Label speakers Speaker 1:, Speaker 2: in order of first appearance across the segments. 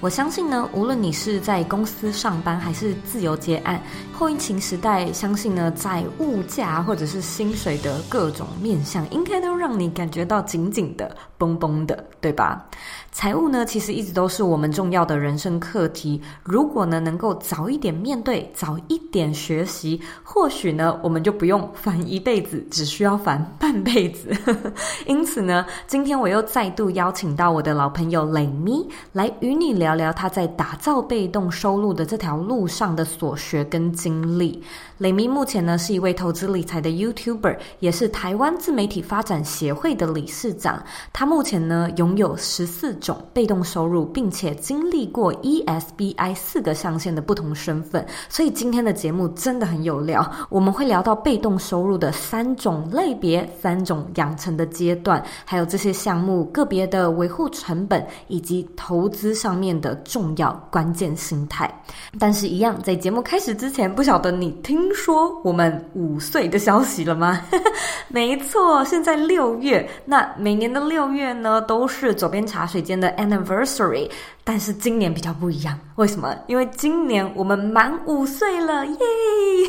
Speaker 1: 我相信呢，无论你是在公司上班还是自由接案，后疫情时代，相信呢，在物价或者是薪水的各种面向，应该都让你感觉到紧紧的、绷绷的，对吧？财务呢，其实一直都是我们重要的人生课题。如果呢，能够早一点面对，早一点学习，或许呢，我们就不用烦一辈子，只需要烦半辈子。因此呢，今天我又再度邀请到我的老朋友蕾咪来与你聊。聊聊他在打造被动收入的这条路上的所学跟经历。雷咪目前呢是一位投资理财的 YouTuber，也是台湾自媒体发展协会的理事长。他目前呢拥有十四种被动收入，并且经历过 ESBI 四个象限的不同身份。所以今天的节目真的很有料。我们会聊到被动收入的三种类别、三种养成的阶段，还有这些项目个别的维护成本以及投资上面的重要关键心态。但是，一样在节目开始之前，不晓得你听。听说我们五岁的消息了吗？没错，现在六月。那每年的六月呢，都是左边茶水间的 anniversary。但是今年比较不一样，为什么？因为今年我们满五岁了，耶！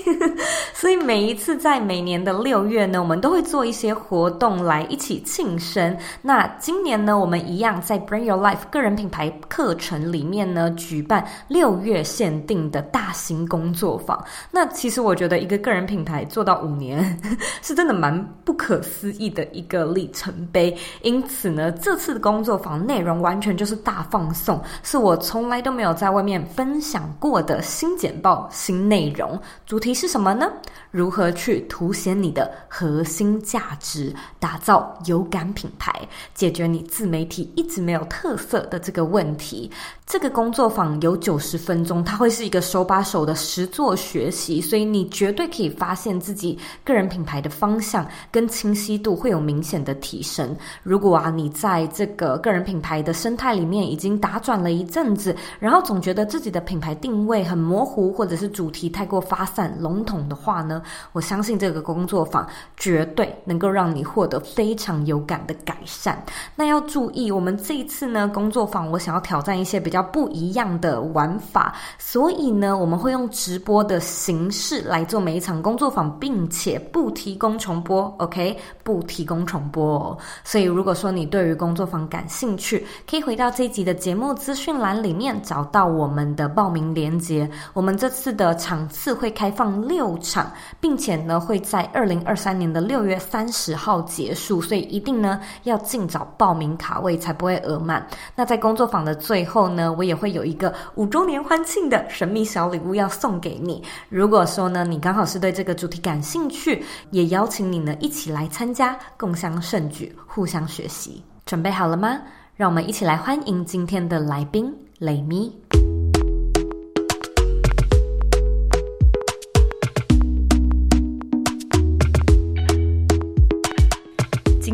Speaker 1: 所以每一次在每年的六月呢，我们都会做一些活动来一起庆生。那今年呢，我们一样在 Bring Your Life 个人品牌课程里面呢，举办六月限定的大型工作坊。那其实我我觉得一个个人品牌做到五年，是真的蛮不可思议的一个里程碑。因此呢，这次的工作坊内容完全就是大放送。是我从来都没有在外面分享过的新简报、新内容。主题是什么呢？如何去凸显你的核心价值，打造有感品牌，解决你自媒体一直没有特色的这个问题。这个工作坊有九十分钟，它会是一个手把手的实作学习，所以你你绝对可以发现自己个人品牌的方向跟清晰度会有明显的提升。如果啊，你在这个个人品牌的生态里面已经打转了一阵子，然后总觉得自己的品牌定位很模糊，或者是主题太过发散笼统的话呢，我相信这个工作坊绝对能够让你获得非常有感的改善。那要注意，我们这一次呢，工作坊我想要挑战一些比较不一样的玩法，所以呢，我们会用直播的形式来做每一场工作坊，并且不提供重播，OK？不提供重播哦。所以如果说你对于工作坊感兴趣，可以回到这一集的节目资讯栏里面找到我们的报名链接。我们这次的场次会开放六场，并且呢会在二零二三年的六月三十号结束，所以一定呢要尽早报名卡位，才不会额满。那在工作坊的最后呢，我也会有一个五周年欢庆的神秘小礼物要送给你。如果说呢你刚好是对这个主题感兴趣，也邀请你呢一起来参加，共享盛举，互相学习。准备好了吗？让我们一起来欢迎今天的来宾雷咪。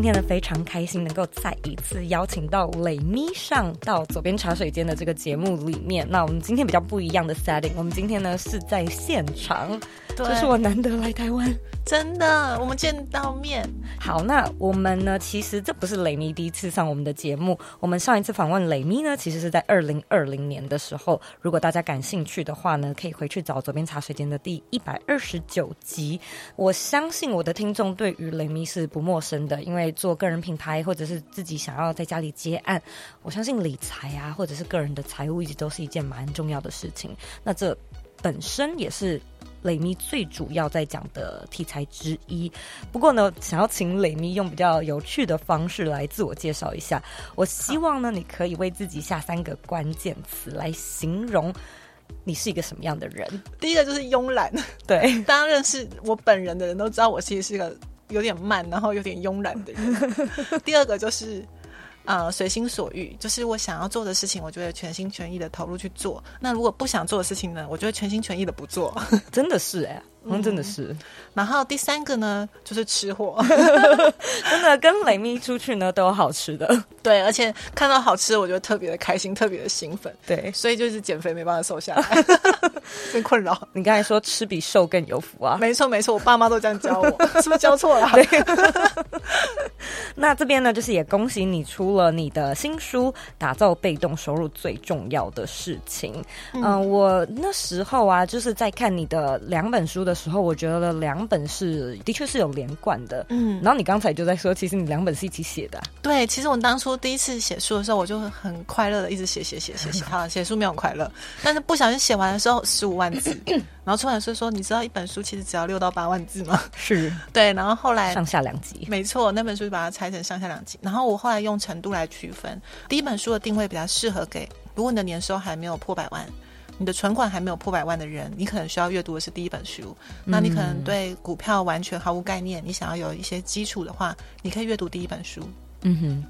Speaker 1: 天呢，非常开心能够再一次邀请到蕾咪上到左边茶水间的这个节目里面。那我们今天比较不一样的 setting，我们今天呢是在现场，这是我难得来台湾，
Speaker 2: 真的，我们见到面。
Speaker 1: 好，那我们呢，其实这不是雷咪第一次上我们的节目，我们上一次访问雷咪呢，其实是在二零二零年的时候。如果大家感兴趣的话呢，可以回去找左边茶水间的第一百二十九集。我相信我的听众对于雷咪是不陌生的，因为。做个人品牌，或者是自己想要在家里接案，我相信理财啊，或者是个人的财务，一直都是一件蛮重要的事情。那这本身也是蕾咪最主要在讲的题材之一。不过呢，想要请蕾咪用比较有趣的方式来自我介绍一下。我希望呢，你可以为自己下三个关键词来形容你是一个什么样的人。
Speaker 2: 第一个就是慵懒，对，大家认识我本人的人都知道，我其实是一个。有点慢，然后有点慵懒的人。第二个就是，啊，随心所欲，就是我想要做的事情，我就会全心全意的投入去做。那如果不想做的事情呢，我就会全心全意的不做。
Speaker 1: 真的是哎、嗯，真的是。
Speaker 2: 然后第三个呢，就是吃货，
Speaker 1: 真的跟雷咪出去呢都有好吃的。
Speaker 2: 对，而且看到好吃的，我觉得特别的开心，特别的兴奋。
Speaker 1: 对，
Speaker 2: 所以就是减肥没办法瘦下来，真困扰。
Speaker 1: 你刚才说吃比瘦更有福啊？
Speaker 2: 没错没错，我爸妈都这样教我，是不是教错了？对。
Speaker 1: 那这边呢，就是也恭喜你出了你的新书《打造被动收入最重要的事情》。嗯、呃，我那时候啊，就是在看你的两本书的时候，我觉得两本是的确是有连贯的。嗯，然后你刚才就在说，其实你两本是一起写的。
Speaker 2: 对，其实我当初第一次写书的时候，我就很快乐的一直写写写写写。好，写书没有快乐，但是不小心写完的时候十五万字，然后出版社说：“你知道一本书其实只要六到八万字吗？”
Speaker 1: 是
Speaker 2: 对，然后后来
Speaker 1: 上下两集，
Speaker 2: 没错，那本书就把它拆成上下两集。然后我后来用程度来区分，第一本书的定位比较适合给，如果你的年收还没有破百万，你的存款还没有破百万的人，你可能需要阅读的是第一本书。那你可能对股票完全毫无概念，你想要有一些基础的话，你可以阅读第一本书。嗯哼。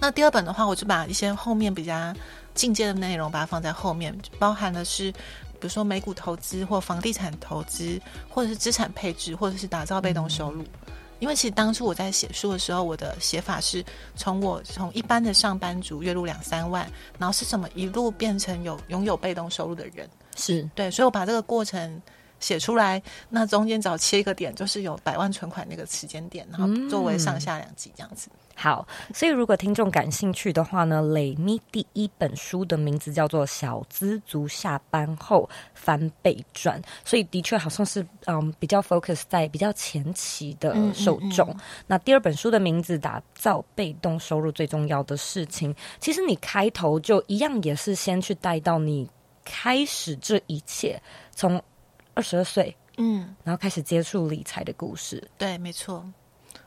Speaker 2: 那第二本的话，我就把一些后面比较进阶的内容把它放在后面，包含的是，比如说美股投资或房地产投资，或者是资产配置，或者是打造被动收入。嗯因为其实当初我在写书的时候，我的写法是从我从一般的上班族月入两三万，然后是怎么一路变成有拥有被动收入的人，
Speaker 1: 是。
Speaker 2: 对，所以我把这个过程写出来，那中间只要切一个点，就是有百万存款那个时间点，然后作为上下两集这样子。
Speaker 1: 好，所以如果听众感兴趣的话呢，雷咪第一本书的名字叫做《小资族下班后翻倍赚》，所以的确好像是嗯比较 focus 在比较前期的受众。嗯嗯嗯。那第二本书的名字《打造被动收入最重要的事情》，其实你开头就一样也是先去带到你开始这一切，从二十二岁嗯，然后开始接触理财的故事。
Speaker 2: 对，没错。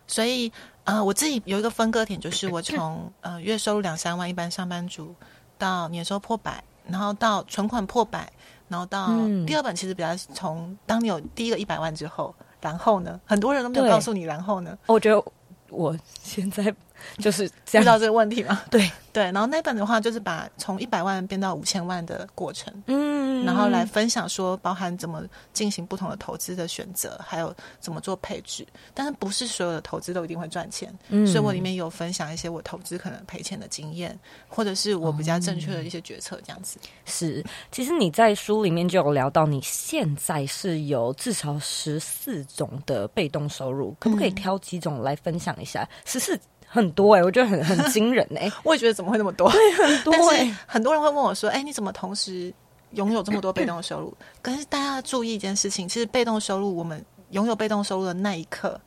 Speaker 2: 所以，呃，我自己有一个分割点，就是我从 呃月收入两三万一般上班族，到年收破百，然后到存款破百，然后到第二本其实比较从当你有第一个一百万之后，然后呢，很多人都没有告诉你然后呢，
Speaker 1: 我觉得我现在。就是遇
Speaker 2: 到这个问题吗？
Speaker 1: 对
Speaker 2: 对，然后那本的话就是把从一百万变到五千万的过程，嗯，然后来分享说包含怎么进行不同的投资的选择，还有怎么做配置。但是不是所有的投资都一定会赚钱，嗯，所以我里面有分享一些我投资可能赔钱的经验，或者是我比较正确的一些决策这样子。
Speaker 1: 嗯、是，其实你在书里面就有聊到，你现在是有至少十四种的被动收入，可不可以挑几种来分享一下？十四。很多哎、欸，我觉得很很惊人哎、欸，
Speaker 2: 我也觉得怎么会那么多？
Speaker 1: 对，很多哎、
Speaker 2: 欸，很多人会问我说：“哎、欸，你怎么同时拥有这么多被动收入？”可是大家要注意一件事情，其实被动收入，我们拥有被动收入的那一刻。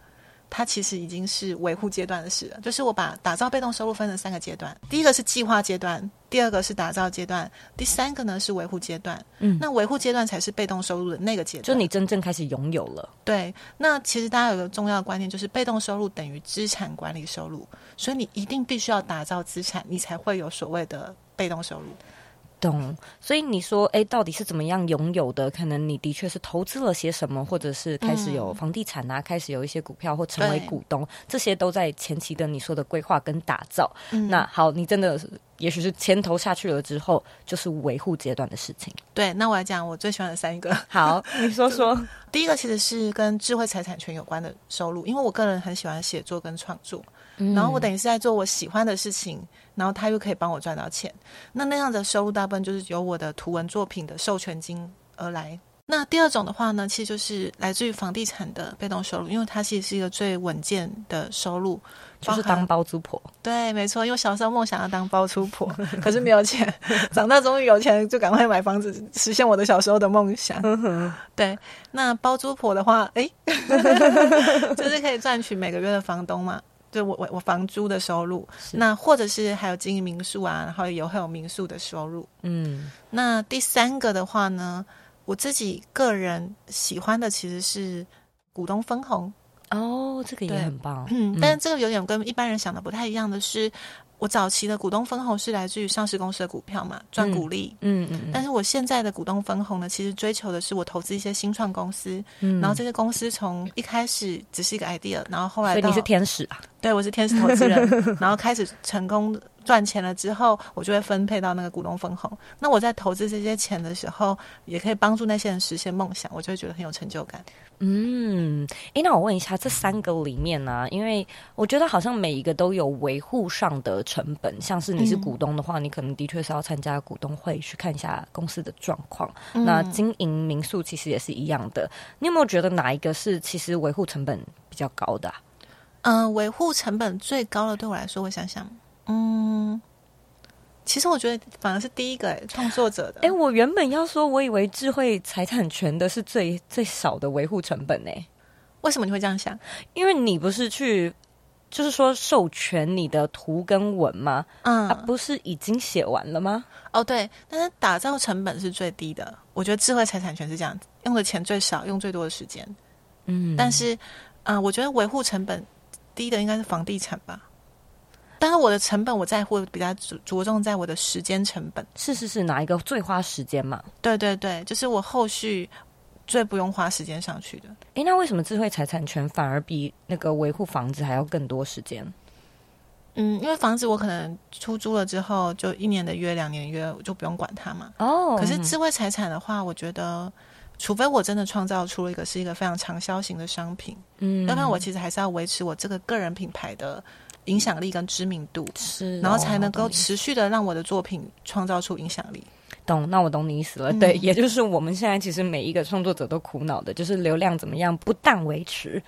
Speaker 2: 它其实已经是维护阶段的事了，就是我把打造被动收入分成三个阶段，第一个是计划阶段，第二个是打造阶段，第三个呢是维护阶段。嗯，那维护阶段才是被动收入的那个阶段，
Speaker 1: 就你真正开始拥有了。
Speaker 2: 对，那其实大家有个重要的观念，就是被动收入等于资产管理收入，所以你一定必须要打造资产，你才会有所谓的被动收入。
Speaker 1: 懂，所以你说，哎，到底是怎么样拥有的？可能你的确是投资了些什么，或者是开始有房地产啊，嗯、开始有一些股票或成为股东，这些都在前期的你说的规划跟打造。嗯、那好，你真的也许是钱投下去了之后，就是维护阶段的事情。
Speaker 2: 对，那我来讲我最喜欢的三个。
Speaker 1: 好，你说说。
Speaker 2: 第一个其实是跟智慧财产权有关的收入，因为我个人很喜欢写作跟创作。然后我等于是在做我喜欢的事情，然后他又可以帮我赚到钱。那那样的收入大部分就是由我的图文作品的授权金而来。那第二种的话呢，其实就是来自于房地产的被动收入，因为它其实是一个最稳健的收入，
Speaker 1: 就是当包租婆。
Speaker 2: 对，没错，因为小时候梦想要当包租婆，可是没有钱，长大终于有钱，就赶快买房子，实现我的小时候的梦想。对，那包租婆的话，哎，就是可以赚取每个月的房东嘛。对我我我房租的收入，那或者是还有经营民宿啊，然后有还有民宿的收入。嗯，那第三个的话呢，我自己个人喜欢的其实是股东分红。
Speaker 1: 哦，这个也很棒。
Speaker 2: 嗯，但是这个有点跟一般人想的不太一样的是。我早期的股东分红是来自于上市公司的股票嘛，赚股利。嗯嗯，嗯。但是我现在的股东分红呢，其实追求的是我投资一些新创公司，嗯，然后这些公司从一开始只是一个 idea，然后后来。
Speaker 1: 所以你是天使啊？
Speaker 2: 对，我是天使投资人，然后开始成功赚钱了之后，我就会分配到那个股东分红。那我在投资这些钱的时候，也可以帮助那些人实现梦想，我就会觉得很有成就感。
Speaker 1: 嗯，诶，那我问一下，这三个里面呢、啊？因为我觉得好像每一个都有维护上的成本。像是你是股东的话，嗯、你可能的确是要参加股东会去看一下公司的状况。嗯、那经营民宿其实也是一样的。你有没有觉得哪一个是其实维护成本比较高的、啊？
Speaker 2: 嗯、呃，维护成本最高的，对我来说，我想想。嗯，其实我觉得反而是第一个哎，创作者的。
Speaker 1: 哎，我原本要说，我以为智慧财产权的是最最少的维护成本呢。
Speaker 2: 为什么你会这样想？
Speaker 1: 因为你不是去，就是说授权你的图跟文吗？嗯，啊，不是已经写完了吗？
Speaker 2: 哦，对，但是打造成本是最低的。我觉得智慧财产权是这样子，用的钱最少，用最多的时间。嗯，但是，嗯、呃，我觉得维护成本低的应该是房地产吧。但是我的成本，我在乎比较着着重在我的时间成本。
Speaker 1: 是是是，哪一个最花时间嘛？
Speaker 2: 对对对，就是我后续最不用花时间上去的。
Speaker 1: 诶，那为什么智慧财产权反而比那个维护房子还要更多时间？
Speaker 2: 嗯，因为房子我可能出租了之后，就一年的约、两年约，我就不用管它嘛。哦。可是智慧财产的话，我觉得，除非我真的创造出了一个是一个非常畅销型的商品，嗯，要不然我其实还是要维持我这个个人品牌的。影响力跟知名度是、哦，然后才能够持续的让我的作品创造出影响力。
Speaker 1: 懂？那我懂你意思了。嗯、对，也就是我们现在其实每一个创作者都苦恼的，就是流量怎么样，不但维持，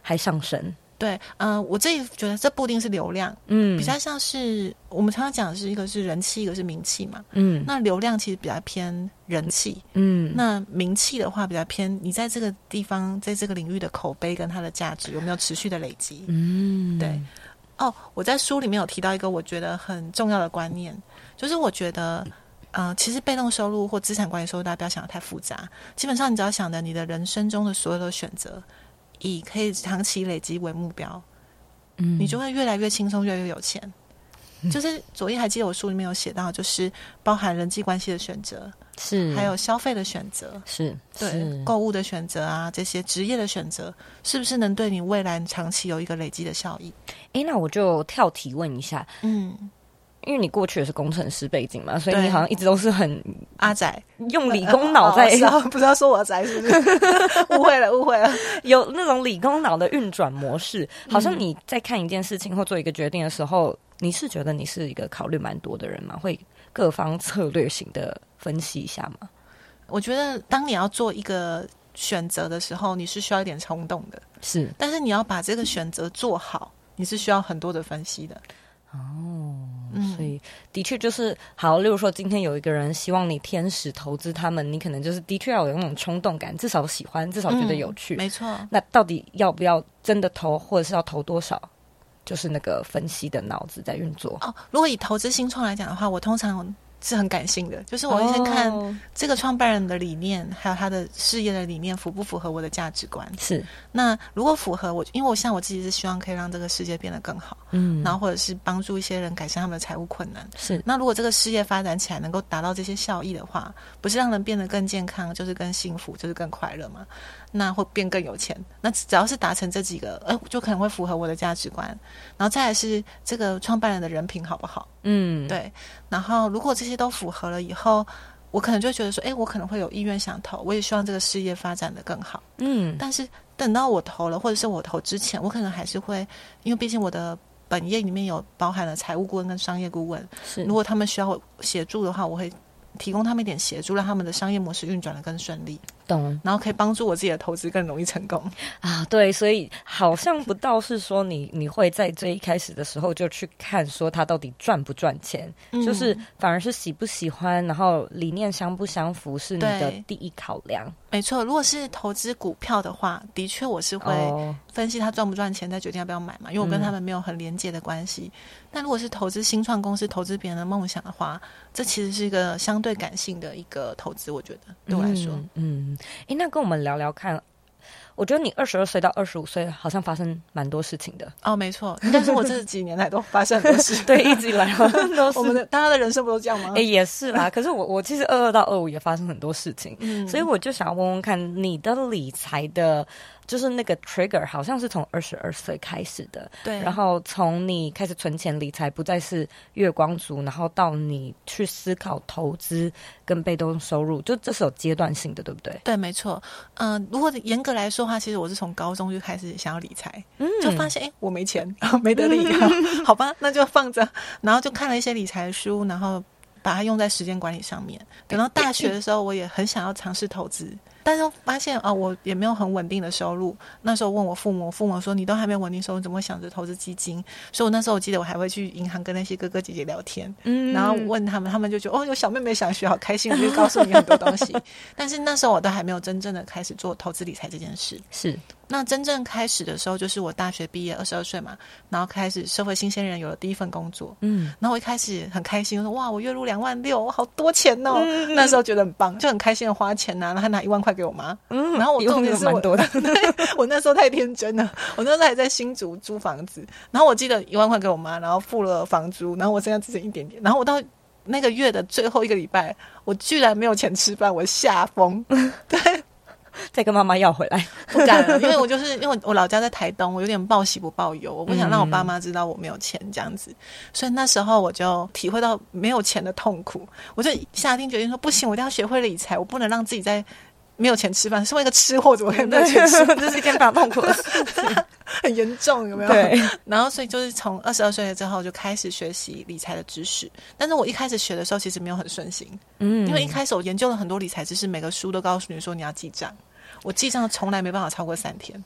Speaker 1: 还上升。
Speaker 2: 对，嗯、呃，我自己觉得这不一定是流量，嗯，比较像是我们常常讲的是一个是人气，一个是名气嘛，嗯，那流量其实比较偏人气，嗯，那名气的话比较偏你在这个地方，在这个领域的口碑跟它的价值有没有持续的累积，嗯，对。哦，我在书里面有提到一个我觉得很重要的观念，就是我觉得，嗯、呃，其实被动收入或资产管理收入，大家不要想的太复杂。基本上，你只要想着你的人生中的所有的选择，以可以长期累积为目标，嗯，你就会越来越轻松，越来越有钱。就是左一还记得我书里面有写到，就是包含人际关系的选择。是，还有消费的选择，是对购物的选择啊，这些职业的选择，是不是能对你未来长期有一个累积的效益？
Speaker 1: 哎，那我就跳提问一下，嗯，因为你过去也是工程师背景嘛，所以你好像一直都是很
Speaker 2: 阿宅，
Speaker 1: 用理工脑在，
Speaker 2: 不知道说我宅是不是？误会了，误会了，
Speaker 1: 有那种理工脑的运转模式，好像你在看一件事情或做一个决定的时候，你是觉得你是一个考虑蛮多的人吗？会各方策略型的。分析一下吗？
Speaker 2: 我觉得当你要做一个选择的时候，你是需要一点冲动的，是。但是你要把这个选择做好，你是需要很多的分析的。哦，
Speaker 1: 嗯、所以的确就是好。例如说，今天有一个人希望你天使投资他们，你可能就是的确要有那种冲动感，至少喜欢，至少觉得有趣。
Speaker 2: 嗯、没错。
Speaker 1: 那到底要不要真的投，或者是要投多少？就是那个分析的脑子在运作。
Speaker 2: 哦，如果以投资新创来讲的话，我通常。是很感性的，就是我会先看这个创办人的理念，还有他的事业的理念符不符合我的价值观。是，那如果符合我，因为我像我自己是希望可以让这个世界变得更好，嗯，然后或者是帮助一些人改善他们的财务困难。是，那如果这个事业发展起来能够达到这些效益的话，不是让人变得更健康，就是更幸福，就是更快乐吗？那会变更有钱。那只要是达成这几个，呃，就可能会符合我的价值观。然后再来是这个创办人的人品好不好？嗯，对。然后如果这些都符合了以后，我可能就觉得说，哎，我可能会有意愿想投。我也希望这个事业发展的更好。嗯。但是等到我投了，或者是我投之前，我可能还是会，因为毕竟我的本业里面有包含了财务顾问跟商业顾问。是。如果他们需要协助的话，我会提供他们一点协助，让他们的商业模式运转的更顺利。懂，然后可以帮助我自己的投资更容易成功
Speaker 1: 啊！对，所以好像不到是说你你会在最一开始的时候就去看说他到底赚不赚钱，嗯，就是反而是喜不喜欢，然后理念相不相符是你的第一考量。
Speaker 2: 没错，如果是投资股票的话，的确我是会分析它赚不赚钱，再决定要不要买嘛，因为我跟他们没有很连接的关系。嗯，但如果是投资新创公司、投资别人的梦想的话，这其实是一个相对感性的一个投资，我觉得对我来说，嗯。嗯
Speaker 1: 诶，那跟我们聊聊看。我觉得你二十二岁到二十五岁好像发生蛮多事情的
Speaker 2: 哦，没错。但是我这几年来都发生很多事，
Speaker 1: 对，一直以来 都是
Speaker 2: 我们的大家的人生不都这样吗？
Speaker 1: 哎，也是啦。可是我我其实二二到二五也发生很多事情，嗯，所以我就想要问问看你的理财的。就是那个 trigger 好像是从二十二岁开始的，
Speaker 2: 对。
Speaker 1: 然后从你开始存钱理财，不再是月光族，然后到你去思考投资跟被动收入，就这是有阶段性的，对不对？
Speaker 2: 对，没错。嗯、呃，如果严格来说的话，其实我是从高中就开始想要理财，嗯，就发现哎，我没钱，没得理，好吧，那就放着。然后就看了一些理财书，然后把它用在时间管理上面。等到大学的时候，我也很想要尝试投资。但是发现啊，我也没有很稳定的收入。那时候问我父母，父母说：“你都还没有稳定收入，怎么会想着投资基金？”所以，我那时候我记得我还会去银行跟那些哥哥姐姐聊天，嗯，然后问他们，他们就觉得：“哦，有小妹妹想学，好开心，我就告诉你很多东西。”但是那时候我都还没有真正的开始做投资理财这件事。
Speaker 1: 是。
Speaker 2: 那真正开始的时候，就是我大学毕业二十二岁嘛，然后开始社会新鲜人，有了第一份工作，嗯，然后我一开始很开心，我说哇，我月入两万六，好多钱哦，嗯、那时候觉得很棒，就很开心的花钱呐、啊，然后拿一万块给我妈，嗯，然后我重点是我，多的，对，我那时候太天真了，我那时候还在新竹租房子，然后我记得一万块给我妈，然后付了房租，然后我剩下只剩一点点，然后我到那个月的最后一个礼拜，我居然没有钱吃饭，我吓疯，对。
Speaker 1: 再跟妈妈要回来，
Speaker 2: 不敢了，因为我就是因为我老家在台东，我有点报喜不报忧，我不想让我爸妈知道我没有钱这样子，所以那时候我就体会到没有钱的痛苦，我就下定决心说不行，我一定要学会理财，我不能让自己在没有钱吃饭。身为一个吃货，怎么可以 没有钱吃饭？这是一件非常痛苦的 事情，很严重，有没有？
Speaker 1: 对。
Speaker 2: 然后所以就是从二十二岁之后就开始学习理财的知识，但是我一开始学的时候其实没有很顺心，嗯，因为一开始我研究了很多理财知识，每个书都告诉你说你要记账。我记账从来没办法超过三天，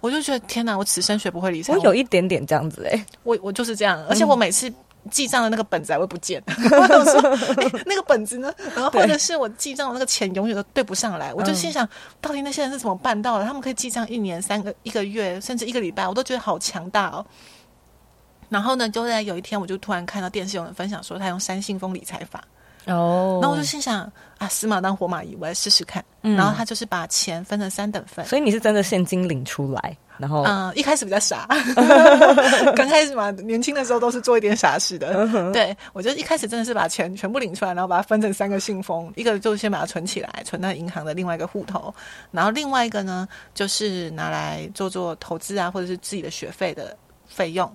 Speaker 2: 我就觉得天哪！我此生学不会理财。
Speaker 1: 我有一点点这样子哎、欸，
Speaker 2: 我我就是这样，而且我每次记账的那个本子还会不见，我都说、欸、那个本子呢？然后或者是我记账的那个钱永远都对不上来，我就心想，到底那些人是怎么办到的？他们可以记账一年、三个、一个月，甚至一个礼拜，我都觉得好强大哦。然后呢，就在有一天，我就突然看到电视有人分享说，他用三信封理财法。哦，那我就心想啊，死马当活马医，我来试试看。嗯、然后他就是把钱分成三等份，
Speaker 1: 所以你是真的现金领出来，然后
Speaker 2: 嗯，一开始比较傻，刚开始嘛，年轻的时候都是做一点傻事的。嗯、对，我就一开始真的是把钱全部领出来，然后把它分成三个信封，一个就先把它存起来，存在银行的另外一个户头，然后另外一个呢，就是拿来做做投资啊，或者是自己的学费的费用。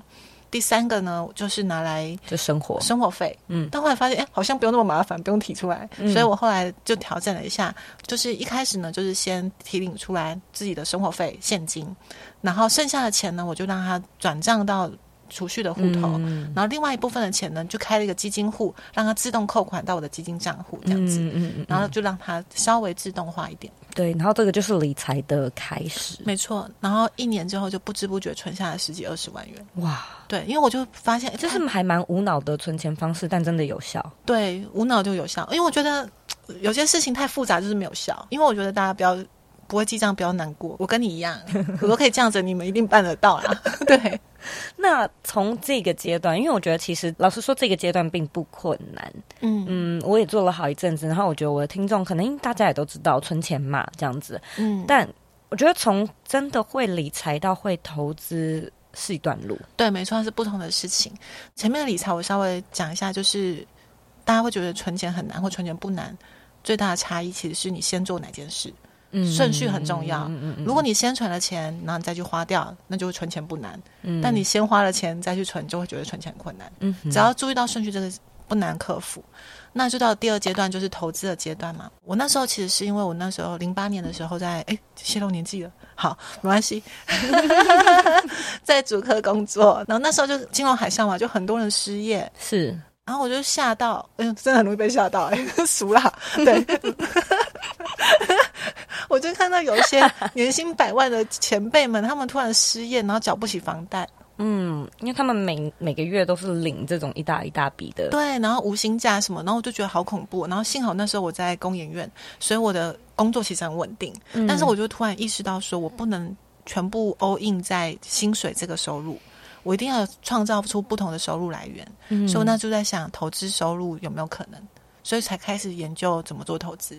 Speaker 2: 第三个呢，就是拿来
Speaker 1: 就生活。
Speaker 2: 生活费，嗯，但后来发现，哎，好像不用那么麻烦，不用提出来，嗯、所以我后来就调整了一下，就是一开始呢，就是先提领出来自己的生活费现金，然后剩下的钱呢，我就让他转账到储蓄的户头，嗯、然后另外一部分的钱呢，就开了一个基金户，让它自动扣款到我的基金账户，这样子，嗯嗯嗯、然后就让它稍微自动化一点。
Speaker 1: 对，然后这个就是理财的开始，
Speaker 2: 没错。然后一年之后就不知不觉存下了十几二十万元，哇！对，因为我就发现
Speaker 1: 这是还蛮无脑的存钱方式，但真的有效。
Speaker 2: 对，无脑就有效，因为我觉得有些事情太复杂就是没有效，因为我觉得大家不要。不会记账，不要难过。我跟你一样，我都可以这样子，你们一定办得到啦。对，
Speaker 1: 那从这个阶段，因为我觉得其实老实说，这个阶段并不困难。嗯嗯，我也做了好一阵子，然后我觉得我的听众可能大家也都知道存钱嘛，这样子。嗯，但我觉得从真的会理财到会投资是一段路。
Speaker 2: 对，没错，是不同的事情。前面的理财我稍微讲一下，就是大家会觉得存钱很难，或存钱不难，最大的差异其实是你先做哪件事。顺序很重要。如果你先存了钱，然后你再去花掉，那就会存钱不难。但你先花了钱再去存，就会觉得存钱困难。只要注意到顺序，这个不难克服。那就到第二阶段，就是投资的阶段嘛。我那时候其实是因为我那时候零八年的时候在哎泄露年纪了，好 没关系，在主科工作，然后那时候就金融海啸嘛，就很多人失业，
Speaker 1: 是，
Speaker 2: 然后我就吓到，哎呦，真的很容易被吓到，哎，熟啦，对。我就看到有一些 年薪百万的前辈们，他们突然失业，然后缴不起房贷。
Speaker 1: 嗯，因为他们每每个月都是领这种一大一大笔的。
Speaker 2: 对，然后无薪假什么，然后我就觉得好恐怖。然后幸好那时候我在公研院，所以我的工作其实很稳定。嗯，但是我就突然意识到，说我不能全部 all in 在薪水这个收入，我一定要创造出不同的收入来源。嗯，所以那就在想，投资收入有没有可能？所以才开始研究怎么做投资。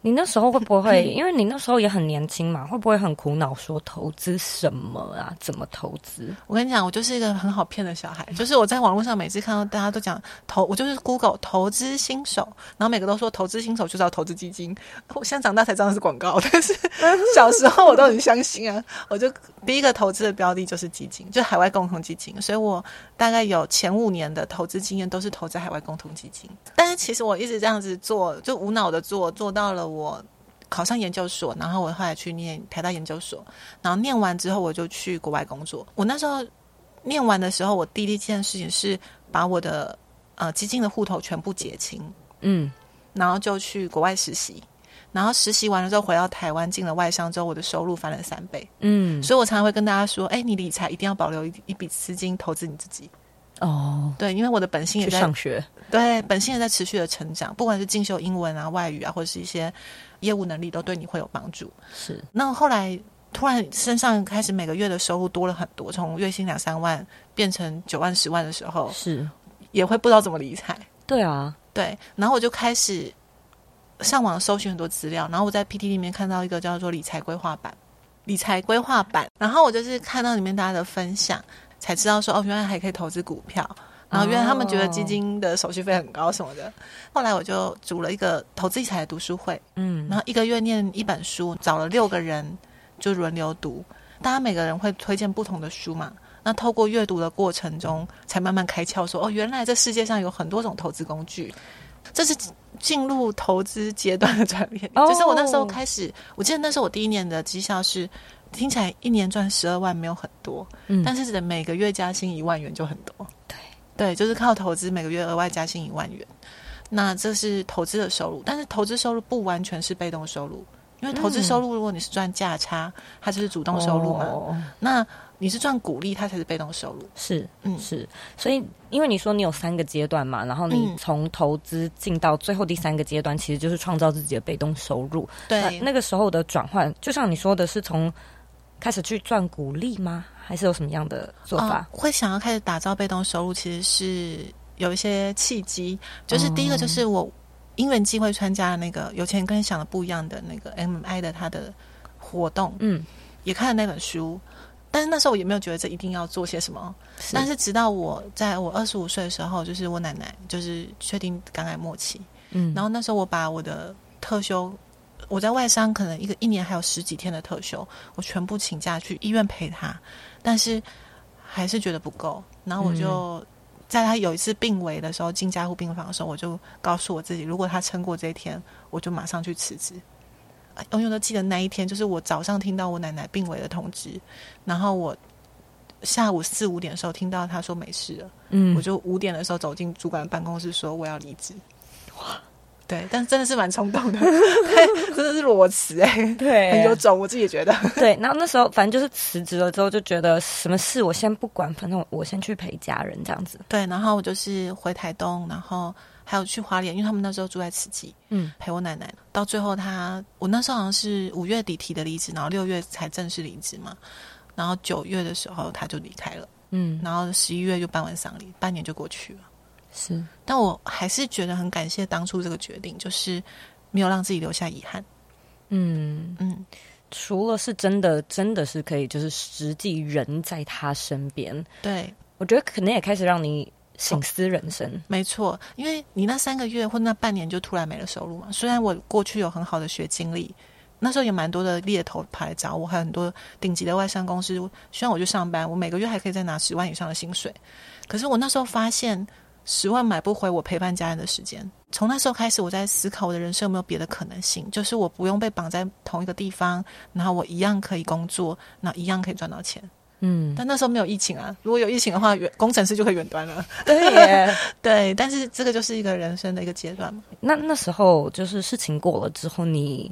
Speaker 1: 你那时候会不会？因为你那时候也很年轻嘛，会不会很苦恼？说投资什么啊？怎么投资？
Speaker 2: 我跟你讲，我就是一个很好骗的小孩。就是我在网络上每次看到大家都讲投，我就是 Google 投资新手，然后每个都说投资新手就是要投资基金。我现在长大才知道是广告，但是 小时候我都很相信啊。我就第一个投资的标的就是基金，就海外共同基金。所以我大概有前五年的投资经验都是投资海外共同基金。但是其实我一直这样子做，就无脑的做，做到了。我考上研究所，然后我后来去念台大研究所，然后念完之后我就去国外工作。我那时候念完的时候，我第一件事情是把我的呃基金的户头全部结清，嗯，然后就去国外实习。然后实习完了之后回到台湾，进了外商之后，我的收入翻了三倍，嗯，所以我常常会跟大家说，哎，你理财一定要保留一一笔资金投资你自己。哦，对，因为我的本性也在
Speaker 1: 上学，
Speaker 2: 对，本性也在持续的成长，不管是进修英文啊、外语啊，或者是一些业务能力，都对你会有帮助。是，那后来突然身上开始每个月的收入多了很多，从月薪两三万变成九万、十万的时候，是也会不知道怎么理财。
Speaker 1: 对啊，
Speaker 2: 对，然后我就开始上网搜寻很多资料，然后我在 PT 里面看到一个叫做理财规划版，理财规划版，然后我就是看到里面大家的分享。才知道说哦，原来还可以投资股票，然后原来他们觉得基金的手续费很高什么的。后来我就组了一个投资理财的读书会，嗯，然后一个月念一本书，找了六个人就轮流读，大家每个人会推荐不同的书嘛。那透过阅读的过程中，才慢慢开窍说哦，原来这世界上有很多种投资工具。这是进入投资阶段的转变，就是我那时候开始，我记得那时候我第一年的绩效是。听起来一年赚十二万没有很多，嗯，但是每个月加薪一万元就很多。对对，就是靠投资每个月额外加薪一万元，那这是投资的收入。但是投资收入不完全是被动收入，因为投资收入如果你是赚价差，它就是主动收入嘛。哦，那你是赚股利，它才是被动收入。
Speaker 1: 是，嗯，是。所以因为你说你有三个阶段嘛，然后你从投资进到最后第三个阶段，其实就是创造自己的被动收入。对，那，那个时候的转换，就像你说的是从。开始去赚股利吗？还是有什么样的做法？
Speaker 2: 哦，会想要开始打造被动收入，其实是有一些契机。就是第一个，就是我因缘机会参加了那个有钱人跟你想的不一样的那个 MI 的他的活动，嗯，也看了那本书。但是那时候我也没有觉得这一定要做些什么。是。但是直到我在我二十五岁的时候，就是我奶奶就是确定肝癌末期，嗯，然后那时候我把我的特休。我在外商可能一个一年还有十几天的特休，我全部请假去医院陪他，但是还是觉得不够。然后我就在他有一次病危的时候进加护病房的时候，我就告诉我自己，如果他撑过这一天，我就马上去辞职。永远都记得那一天，就是我早上听到我奶奶病危的通知，然后我下午四五点的时候听到他说没事了，嗯，我就五点的时候走进主管办公室说我要离职。哇！对，但真的是蛮冲动的，真的是裸辞哎，对，很有种，我自己也觉得。
Speaker 1: 对，然后那时候反正就是辞职了之后，就觉得什么事我先不管，反正我先去陪家人这样子。
Speaker 2: 对，然后我就是回台东，然后还有去花莲，因为他们那时候住在慈济，嗯，陪我奶奶。到最后他，我那时候好像是五月底提的离职，然后六月才正式离职嘛，然后九月的时候他就离开了，嗯，然后十一月就办完丧礼，半年就过去了。是，但我还是觉得很感谢当初这个决定，就是没有让自己留下遗憾。嗯
Speaker 1: 嗯，除了是真的，真的是可以，就是实际人在他身边。
Speaker 2: 对，
Speaker 1: 我觉得可能也开始让你省思人生。哦，
Speaker 2: 没错，因为你那三个月或那半年就突然没了收入嘛。虽然我过去有很好的学经历，那时候也蛮多的猎头跑来找我，还有很多顶级的外商公司希望我去上班，我每个月还可以再拿十万以上的薪水。可是我那时候发现。十万买不回我陪伴家人的时间。从那时候开始，我在思考我的人生有没有别的可能性，就是我不用被绑在同一个地方，然后我一样可以工作，那一样可以赚到钱。嗯，但那时候没有疫情啊，如果有疫情的话，远工程师就可以远端了。对耶，对，但是这个就是一个人生的一个阶段嘛。
Speaker 1: 那那时候就是事情过了之后你，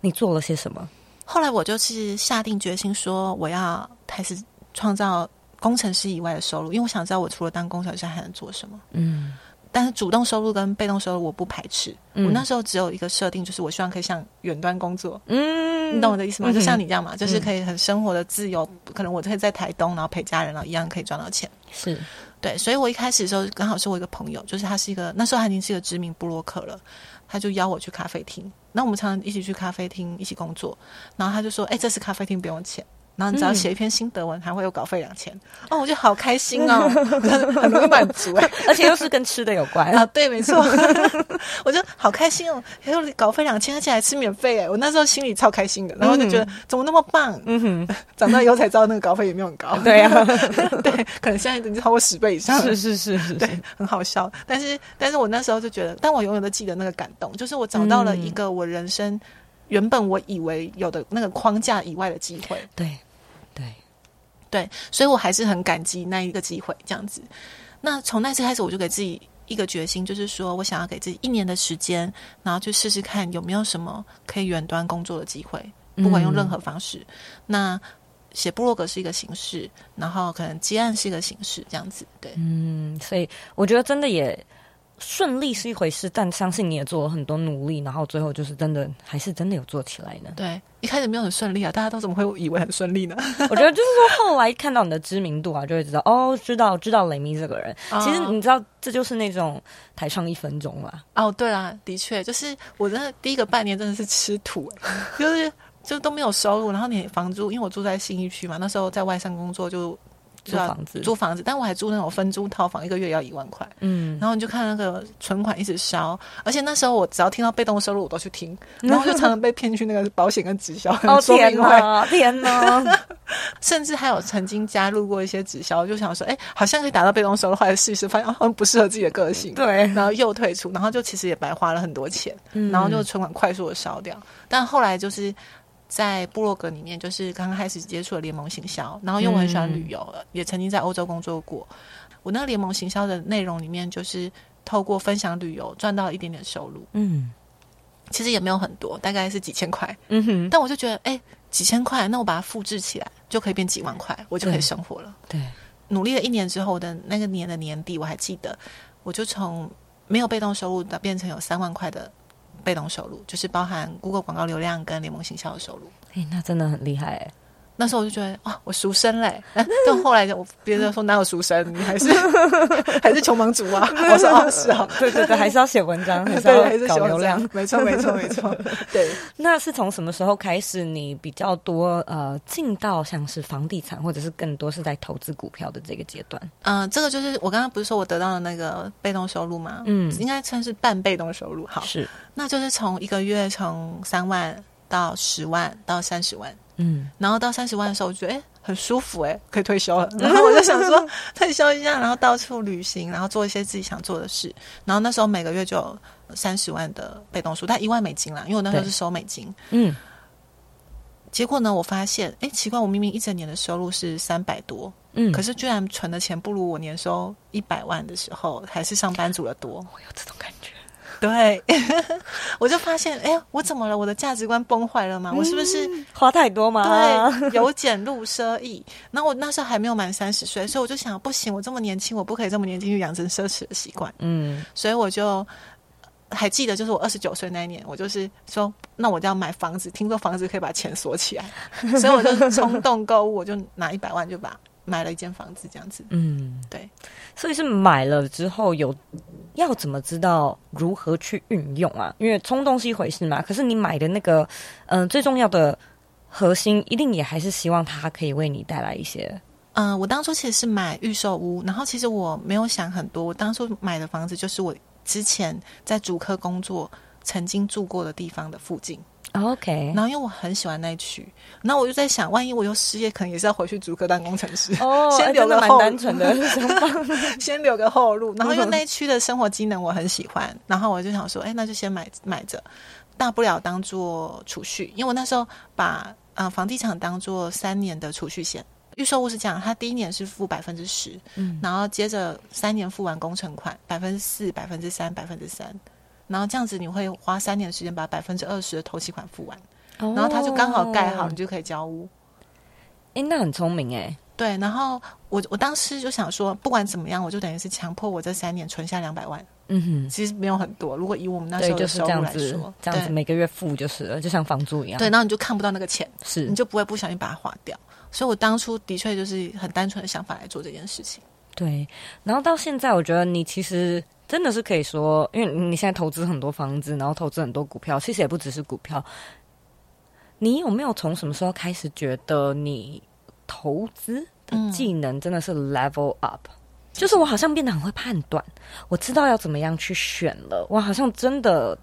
Speaker 1: 你你做了些什么？
Speaker 2: 后来我就是下定决心说，我要开始创造。工程师以外的收入，因为我想知道我除了当工程师还能做什么。嗯，但是主动收入跟被动收入我不排斥。嗯、我那时候只有一个设定，就是我希望可以像远端工作。嗯，你懂我的意思吗？嗯、就像你这样嘛，就是可以很生活的自由，嗯、可能我可以在台东，然后陪家人，然后一样可以赚到钱。
Speaker 1: 是
Speaker 2: 对，所以我一开始的时候刚好是我一个朋友，就是他是一个那时候他已经是一个知名布洛克了，他就邀我去咖啡厅。那我们常常一起去咖啡厅一起工作，然后他就说：“哎、欸，这次咖啡厅不用钱。”然后你只要写一篇心得文，还会有稿费两千。哦，我就好开心哦，很容易满足哎，
Speaker 1: 而且又是跟吃的有关。
Speaker 2: 啊，对，没错，我就好开心哦，还有稿费两千，而且还吃免费哎，我那时候心里超开心的，然后就觉得怎么那么棒，嗯哼，长大以后才知道那个稿费也没有很高，
Speaker 1: 对呀，
Speaker 2: 对，可能现在已经超过十倍以上，
Speaker 1: 是是是是，
Speaker 2: 对，很好笑，但是但是我那时候就觉得，但我永远都记得那个感动，就是我找到了一个我人生原本我以为有的那个框架以外的机会，
Speaker 1: 对。
Speaker 2: 对，对所以我还是很感激那一个机会，这样子。那从那次开始，我就给自己一个决心，就是说我想要给自己一年的时间，然后去试试看有没有什么可以远端工作的机会，不管用任何方式。嗯、那写部落格是一个形式，然后可能接案是一个形式，这样子。对，
Speaker 1: 嗯，所以我觉得真的也。顺利是一回事，但相信你也做了很多努力，然后最后就是真的，还是真的有做起来呢。
Speaker 2: 对，一开始没有很顺利啊，大家都怎么会以为很顺利呢？
Speaker 1: 我觉得就是说，后来看到你的知名度啊，就会知道哦，知道知道雷米这个人。哦、其实你知道，这就是那种台上一分钟了。
Speaker 2: 哦，对啦，的确，就是我真的第一个半年真的是吃土，就是就都没有收入，然后你房租，因为我住在信义区嘛，那时候在外商工作就。
Speaker 1: 租房子，
Speaker 2: 租房子，但我还租那种分租套房，一个月要一万块。嗯，然后你就看那个存款一直烧，而且那时候我只要听到被动收入，我都去听，然后就常常被骗去那个保险跟直销。
Speaker 1: 哦 天哪，天哪！
Speaker 2: 甚至还有曾经加入过一些直销，就想说，哎，好像可以达到被动收入，后来试一试，发现好像不适合自己的个性。
Speaker 1: 对，
Speaker 2: 然后又退出，然后就其实也白花了很多钱，然后就存款快速的烧掉。但后来就是。在部落格里面，就是刚刚开始接触了联盟行销，然后因为我很喜欢旅游，嗯、也曾经在欧洲工作过。我那个联盟行销的内容里面，就是透过分享旅游赚到了一点点收入。嗯，其实也没有很多，大概是几千块。嗯哼，但我就觉得，哎、欸，几千块，那我把它复制起来，就可以变几万块，我就可以生活了。
Speaker 1: 对，
Speaker 2: 努力了一年之后的那个年的年底，我还记得，我就从没有被动收入的变成有三万块的。被动收入就是包含 Google 广告流量跟联盟行销的收入。
Speaker 1: 哎、那真的很厉害哎！
Speaker 2: 那时候我就觉得哇，我赎身嘞！但后来我别人说哪有赎身，你还是 还是穷忙族啊！我说哦，是 啊，
Speaker 1: 对对对，还是要写文章，还是要搞流量，
Speaker 2: 没错没错没错。对，
Speaker 1: 那是从什么时候开始你比较多呃进到像是房地产，或者是更多是在投资股票的这个阶段？
Speaker 2: 嗯、呃，这个就是我刚刚不是说我得到了那个被动收入吗？嗯，应该算是半被动收入。好，
Speaker 1: 是，
Speaker 2: 那就是从一个月从三万到十万到三十万。嗯，然后到三十万的时候，我觉得哎，很舒服哎，可以退休了。然后我就想说 退休一下，然后到处旅行，然后做一些自己想做的事。然后那时候每个月就有三十万的被动收入，但一万美金啦，因为我那时候是收美金。嗯，结果呢，我发现哎，奇怪，我明明一整年的收入是三百多，嗯，可是居然存的钱不如我年收一百万的时候，还是上班族的多。
Speaker 1: 我有这种感觉。
Speaker 2: 对，我就发现，哎呀，我怎么了？我的价值观崩坏了吗？嗯、我是不是
Speaker 1: 花太多吗？
Speaker 2: 对，由俭入奢易。然后我那时候还没有满三十岁，所以我就想，不行，我这么年轻，我不可以这么年轻就养成奢侈的习惯。嗯，所以我就还记得，就是我二十九岁那一年，我就是说，那我就要买房子，听说房子可以把钱锁起来，所以我就冲动购物，我就拿一百万就把买了一间房子，这样子。嗯，对，
Speaker 1: 所以是买了之后有。要怎么知道如何去运用啊？因为冲动是一回事嘛，可是你买的那个，嗯、呃，最重要的核心，一定也还是希望它可以为你带来一些。
Speaker 2: 嗯、呃，我当初其实是买预售屋，然后其实我没有想很多，我当初买的房子就是我之前在主科工作曾经住过的地方的附近。
Speaker 1: OK，
Speaker 2: 然后因为我很喜欢那一区，然后我就在想，万一我又失业，可能也是要回去竹科当工程师。哦，先留个蛮单纯的，先留个后路。然后因为那一区的生活机能我很喜欢，然后我就想说，哎，那就先买买着，大不了当做储蓄。因为我那时候把呃房地产当做三年的储蓄险，预售屋是这样，他第一年是付百分之十，嗯，然后接着三年付完工程款，百分之四、百分之三、百分之三。然后这样子，你会花三年的时间把百分之二十的头期款付完，哦、然后它就刚好盖好，你就可以交屋。
Speaker 1: 哎，那很聪明哎。
Speaker 2: 对，然后我我当时就想说，不管怎么样，我就等于是强迫我这三年存下两百万。嗯哼，其实没有很多。如果以我们那时候的收入来说，
Speaker 1: 就是这样子，这样子每个月付就是了，就像房租一样。
Speaker 2: 对，然后你就看不到那个钱，
Speaker 1: 是
Speaker 2: 你就不会不小心把它花掉。所以我当初的确就是很单纯的想法来做这件事情。
Speaker 1: 对，然后到现在，我觉得你其实真的是可以说，因为你现在投资很多房子，然后投资很多股票，其实也不只是股票。你有没有从什么时候开始觉得你投资的技能真的是 level up？就是我好像变得很会判断，我知道要怎么样去选了。我好像真的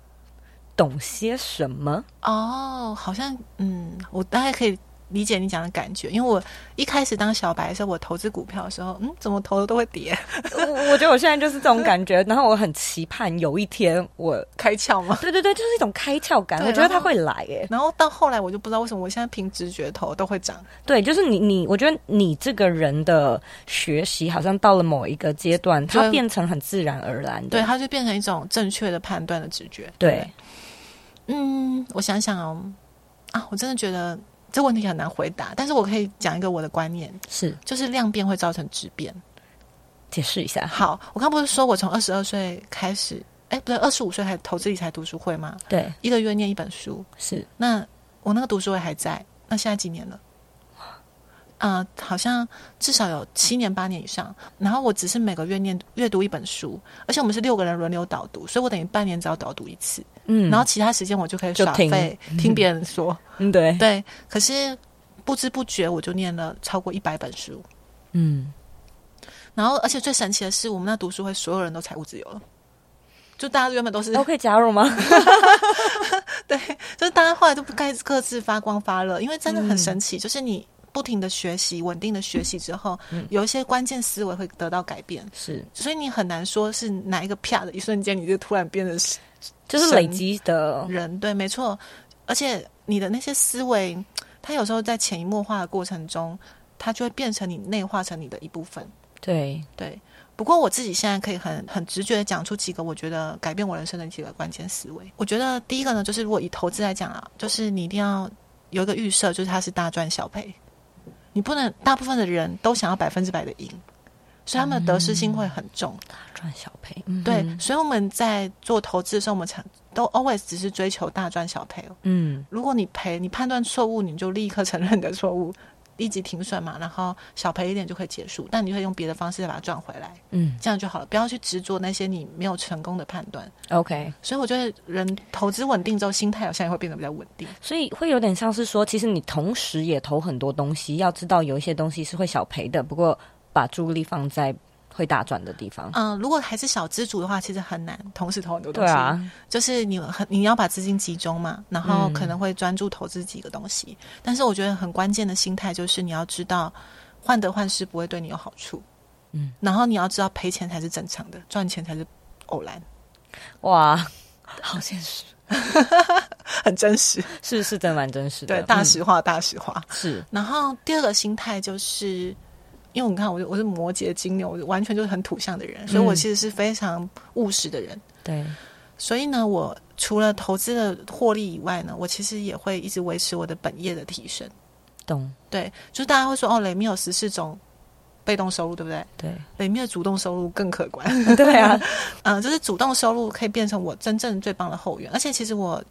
Speaker 1: 懂些什么
Speaker 2: 哦，好像嗯，我大概可以。理解你讲的感觉，因为我一开始当小白的时候，我投资股票的时候，嗯，怎么投的都会跌。
Speaker 1: 我我觉得我现在就是这种感觉，然后我很期盼有一天我
Speaker 2: 开窍嘛。
Speaker 1: 对对对，就是一种开窍感。我觉得它会来耶。
Speaker 2: 然后到后来，我就不知道为什么我现在凭直觉投都会涨。
Speaker 1: 对，就是你你，我觉得你这个人的学习好像到了某一个阶段，它变成很自然而然的。
Speaker 2: 对，它就变成一种正确的判断的直觉。
Speaker 1: 对，
Speaker 2: 对，嗯，我想想哦，啊，我真的觉得。这问题很难回答，但是我可以讲一个我的观念，
Speaker 1: 是
Speaker 2: 就是量变会造成质变。
Speaker 1: 解释一下。
Speaker 2: 好，我刚不是说我从二十二岁开始，哎，不对，二十五岁开始投资理财读书会吗？
Speaker 1: 对，
Speaker 2: 一个月念一本书。
Speaker 1: 是。
Speaker 2: 那我那个读书会还在，那现在几年了？啊、呃，好像至少有七年八年以上。然后我只是每个月念阅读一本书，而且我们是六个人轮流导读，所以我等于半年只要导读一次。嗯，然后其他时间我就可以耍废听，听别人说。
Speaker 1: 嗯，对
Speaker 2: 对。可是不知不觉我就念了超过一百本书。嗯。然后，而且最神奇的是，我们那读书会所有人都财务自由了，就大家原本都是
Speaker 1: 都可以加入吗？
Speaker 2: 对，就是大家后来都不该各自发光发热，因为真的很神奇，嗯、就是你。不停的学习，稳定的学习之后，嗯、有一些关键思维会得到改变。
Speaker 1: 是，
Speaker 2: 所以你很难说是哪一个啪的一瞬间，你就突然变得是，
Speaker 1: 就是累积的
Speaker 2: 人。对，没错。而且你的那些思维，它有时候在潜移默化的过程中，它就会变成你内化成你的一部分。
Speaker 1: 对
Speaker 2: 对。不过我自己现在可以很很直觉的讲出几个我觉得改变我人生的几个关键思维。我觉得第一个呢，就是如果以投资来讲啊，就是你一定要有一个预设，就是它是大赚小赔。你不能，大部分的人都想要百分之百的赢，所以他们的得失心会很重，
Speaker 1: 大赚小赔。嗯，
Speaker 2: 对，所以我们在做投资的时候，我们常都 always 只是追求大赚小赔。嗯，如果你赔，你判断错误，你就立刻承认你的错误。立即停损嘛，然后小赔一点就可以结束，但你会用别的方式再把它赚回来，嗯，这样就好了，不要去执着那些你没有成功的判断。
Speaker 1: OK，
Speaker 2: 所以我觉得人投资稳定之后，心态好像也会变得比较稳定，
Speaker 1: 所以会有点像是说，其实你同时也投很多东西，要知道有一些东西是会小赔的，不过把注意力放在。会大赚的地方，
Speaker 2: 嗯，如果还是小资主的话，其实很难同时投很多东西。
Speaker 1: 对啊，
Speaker 2: 就是你很你要把资金集中嘛，然后可能会专注投资几个东西。嗯、但是我觉得很关键的心态就是你要知道，患得患失不会对你有好处。嗯，然后你要知道赔钱才是正常的，赚钱才是偶然。
Speaker 1: 哇，好现实，
Speaker 2: 很真实，
Speaker 1: 是是真的蛮真实的。
Speaker 2: 对，大实话，大实话、
Speaker 1: 嗯、是。
Speaker 2: 然后第二个心态就是。因为你看，我我是摩羯金牛，我完全就是很土象的人，所以我其实是非常务实的人。
Speaker 1: 对，
Speaker 2: 所以呢，我除了投资的获利以外呢，我其实也会一直维持我的本业的提升。
Speaker 1: 懂？
Speaker 2: 对，就是大家会说哦，雷米有十四种被动收入，对不对？
Speaker 1: 对，
Speaker 2: 雷米的主动收入更可观。
Speaker 1: 对啊，
Speaker 2: 嗯，就是主动收入可以变成我真正最棒的后援，而且其实我。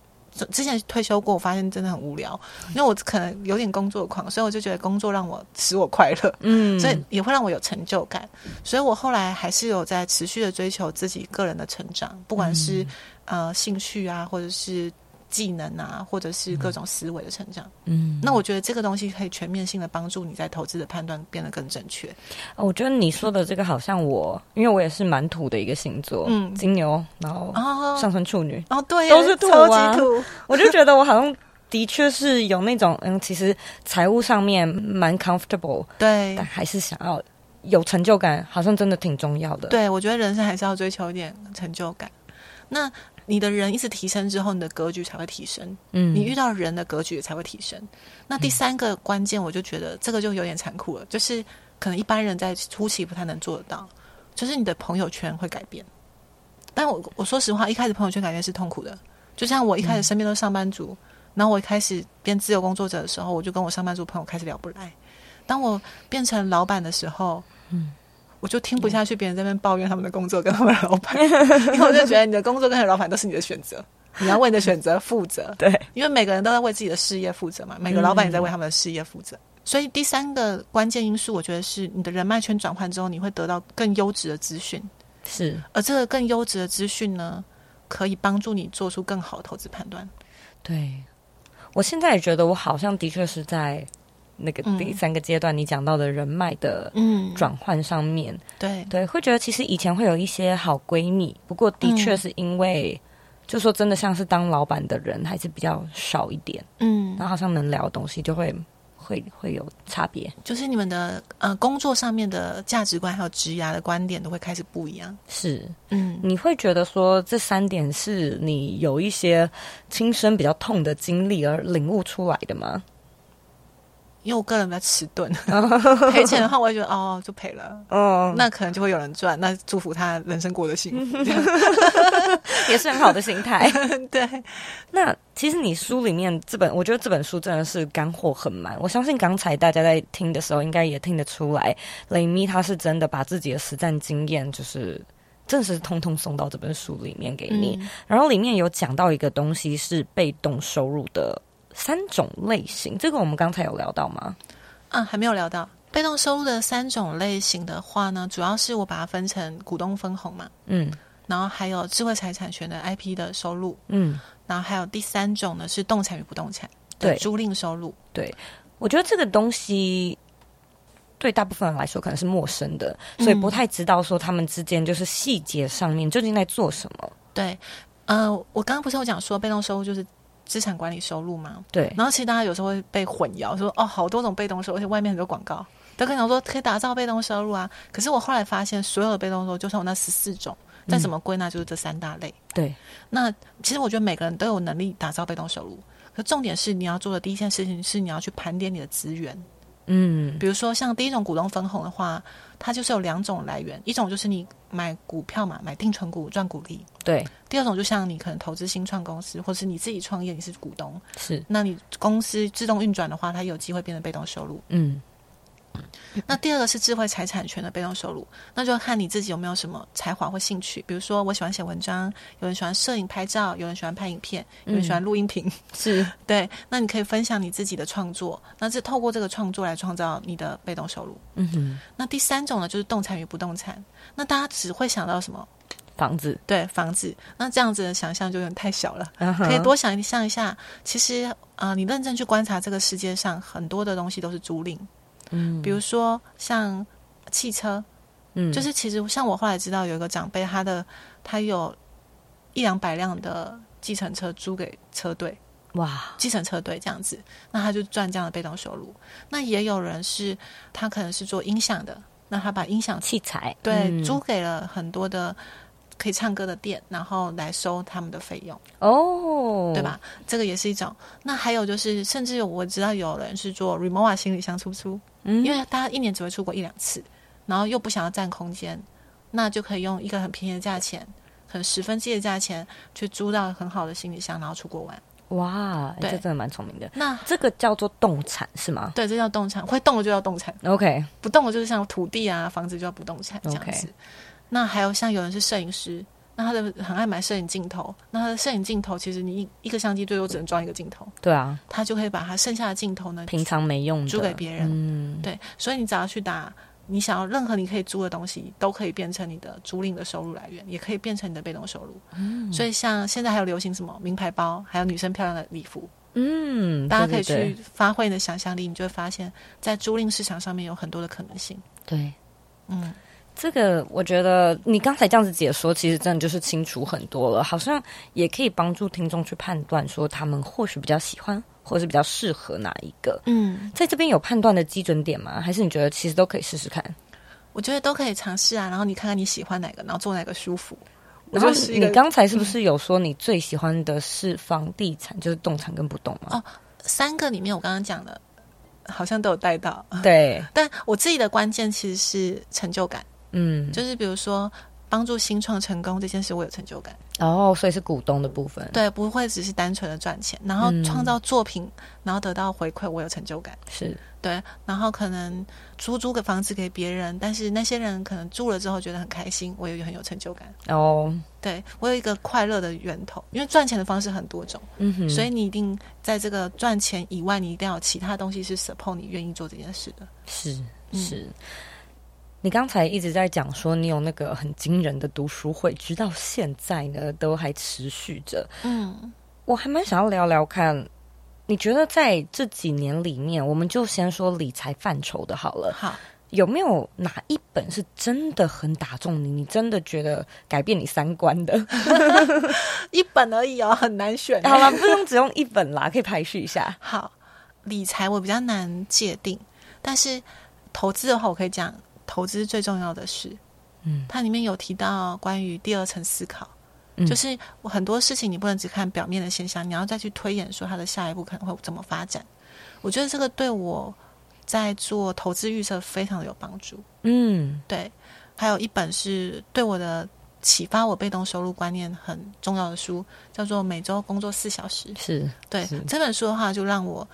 Speaker 2: 之前退休过，我发现真的很无聊，因为我可能有点工作狂，所以我就觉得工作让我使我快乐，嗯，所以也会让我有成就感，所以我后来还是有在持续的追求自己个人的成长，不管是、嗯、呃兴趣啊，或者是。技能啊，或者是各种思维的成长，嗯，那我觉得这个东西可以全面性的帮助你在投资的判断变得更正确。
Speaker 1: 我觉得你说的这个好像我，因为我也是蛮土的一个星座，嗯，金牛，然后上升处女，
Speaker 2: 哦，对，
Speaker 1: 都是土啊，
Speaker 2: 超级土。
Speaker 1: 我就觉得我好像的确是有那种，嗯，其实财务上面蛮 comfortable，
Speaker 2: 对，
Speaker 1: 但还是想要有成就感，好像真的挺重要的。
Speaker 2: 对，我觉得人生还是要追求一点成就感。那。你的人一直提升之后，你的格局才会提升。嗯，你遇到人的格局也才会提升。那第三个关键，我就觉得这个就有点残酷了，就是可能一般人在初期不太能做得到，就是你的朋友圈会改变。但我我说实话，一开始朋友圈改变是痛苦的。就像我一开始身边都是上班族，嗯，然后我一开始变自由工作者的时候，我就跟我上班族朋友开始聊不来。当我变成老板的时候，嗯，我就听不下去别人在那边抱怨他们的工作跟他们的老板，因为我就觉得你的工作跟你的老板都是你的选择，你要为你的选择负责。对，因为每个人都在为自己的事业负责嘛，每个老板也在为他们的事业负责。嗯、所以第三个关键因素，我觉得是你的人脉圈转换之后，你会得到更优质的资讯。
Speaker 1: 是，
Speaker 2: 而这个更优质的资讯呢，可以帮助你做出更好的投资判断。
Speaker 1: 对，我现在也觉得，我好像的确是在那个第三个阶段，你讲到的人脉的嗯转换上面，
Speaker 2: 嗯、对
Speaker 1: 对，会觉得其实以前会有一些好闺蜜，不过的确是因为，嗯、就说真的像是当老板的人还是比较少一点，嗯，然后好像能聊的东西就会。会会有差别，
Speaker 2: 就是你们的呃工作上面的价值观还有职涯的观点都会开始不一样。
Speaker 1: 是，嗯，你会觉得说这三点是你有一些亲身比较痛的经历而领悟出来的吗？
Speaker 2: 因为我个人比较迟钝，赔钱的话，我会觉得哦，就赔了，嗯，那可能就会有人赚，那祝福他人生过得幸福，
Speaker 1: 也是很好的心态。
Speaker 2: 对，
Speaker 1: 那其实你书里面这本，我觉得这本书真的是干货很满。我相信刚才大家在听的时候，应该也听得出来，雷咪他是真的把自己的实战经验，就是真的是通通送到这本书里面给你。嗯、然后里面有讲到一个东西是被动收入的。三种类型，这个我们刚才有聊到吗？
Speaker 2: 啊，还没有聊到被动收入的三种类型的话呢，主要是我把它分成股东分红嘛，嗯，然后还有智慧财产权的 IP 的收入，嗯，然后还有第三种呢是动产与不动产的租赁收入。
Speaker 1: 对，对，我觉得这个东西对大部分人来说可能是陌生的，所以不太知道说他们之间就是细节上面究竟在做什么。
Speaker 2: 对，呃，我刚刚不是有讲说被动收入就是。资产管理收入嘛，
Speaker 1: 对。
Speaker 2: 然后其实大家有时候会被混淆，说哦，好多种被动收入，而且外面很多广告都跟你说可以打造被动收入啊。可是我后来发现，所有的被动收入就算我那十四种，再怎么归纳就是这三大类。
Speaker 1: 对、嗯。
Speaker 2: 那其实我觉得每个人都有能力打造被动收入，可重点是你要做的第一件事情是你要去盘点你的资源。嗯。比如说像第一种股东分红的话，它就是有两种来源，一种就是你。买股票嘛，买定存股赚股利。对，第二种就像你可能投资新创公司，或是你自己创业，你是股东，是，那你公司自动运转的话，它有机会变成被动收入。嗯。那第二个是智慧财产权的被动收入，那就看你自己有没有什么才华或兴趣。比如说，我喜欢写文章，有人喜欢摄影拍照，有人喜欢拍影片，有人喜欢录音频，是 对。那你可以分享你自己的创作，那是透过这个创作来创造你的被动收入。嗯哼。那第三种呢，就是动产与不动产。那大家只会想到什么？
Speaker 1: 房子。
Speaker 2: 对，房子。那这样子的想象就有点太小了，可以多想象一下。其实啊、呃，你认真去观察这个世界上很多的东西都是租赁。嗯，比如说像汽车，嗯，就是其实像我后来知道有一个长辈，他的他有一两百辆的计程车租给车队，哇，计程车队这样子，那他就赚这样的被动收入。那也有人是他可能是做音响的，那他把音响
Speaker 1: 器材。
Speaker 2: 对、嗯、租给了很多的。可以唱歌的店，然后来收他们的费用哦，对吧？这个也是一种。那还有就是，甚至我知道有人是做 Remova 行李箱出租，嗯，因为大家一年只会出国一两次，然后又不想要占空间，那就可以用一个很便宜的价钱，可能十分之一的价钱去租到很好的行李箱，然后出国玩。
Speaker 1: 哇，对，这真的蛮聪明的。那这个叫做动产是吗？
Speaker 2: 对，这叫动产，会动的就叫动产。OK，不动的就是像土地啊、房子就叫不动产这样子。Okay. 那还有像有人是摄影师，那他的很爱买摄影镜头，那他的摄影镜头其实你一一个相机最多只能装一个镜头，
Speaker 1: 对啊，
Speaker 2: 他就可以把他剩下的镜头呢，
Speaker 1: 平常没用
Speaker 2: 租给别人，嗯，对，所以你只要去打，你想要任何你可以租的东西，都可以变成你的租赁的收入来源，也可以变成你的被动收入。嗯，所以像现在还有流行什么名牌包，还有女生漂亮的礼服，嗯，大家可以去发挥你的想象力，你就会发现，在租赁市场上面有很多的可能性。
Speaker 1: 对，嗯。这个我觉得你刚才这样子解说，其实真的就是清楚很多了，好像也可以帮助听众去判断，说他们或许比较喜欢，或者是比较适合哪一个。嗯，在这边有判断的基准点吗？还是你觉得其实都可以试试看？
Speaker 2: 我觉得都可以尝试啊，然后你看看你喜欢哪个，然后做哪个舒服。
Speaker 1: 然后你刚才是不是有说你最喜欢的是房地产，就是动产跟不动吗？
Speaker 2: 哦，三个里面我刚刚讲的，好像都有带到。
Speaker 1: 对，
Speaker 2: 但我自己的关键其实是成就感。嗯，就是比如说，帮助新创成功这件事，我有成就感。
Speaker 1: 哦，所以是股东的部分，
Speaker 2: 对，不会只是单纯的赚钱，然后创造作品，嗯、然后得到回馈，我有成就感。
Speaker 1: 是
Speaker 2: 对，然后可能租租个房子给别人，但是那些人可能住了之后觉得很开心，我也很有成就感。
Speaker 1: 哦，
Speaker 2: 对，我有一个快乐的源头，因为赚钱的方式很多种，嗯哼，所以你一定在这个赚钱以外，你一定要有其他东西是 support 你愿意做这件事的。
Speaker 1: 是是。嗯你刚才一直在讲说你有那个很惊人的读书会，直到现在呢都还持续着。嗯，我还蛮想要聊聊看，你觉得在这几年里面，我们就先说理财范畴的好了。
Speaker 2: 好，
Speaker 1: 有没有哪一本是真的很打中你？你真的觉得改变你三观的？
Speaker 2: 一本而已哦，很难选。
Speaker 1: 好了，不用只用一本啦，可以排序一下。
Speaker 2: 好，理财我比较难界定，但是投资的话，我可以讲。投资最重要的事，嗯，它里面有提到关于第二层思考，嗯，就是很多事情你不能只看表面的现象，你要再去推演说它的下一步可能会怎么发展。我觉得这个对我在做投资预测非常的有帮助。嗯，对。还有一本是对我的启发，我被动收入观念很重要的书，叫做《每周工作四小时》。
Speaker 1: 是
Speaker 2: 对是这本书的话，就让我。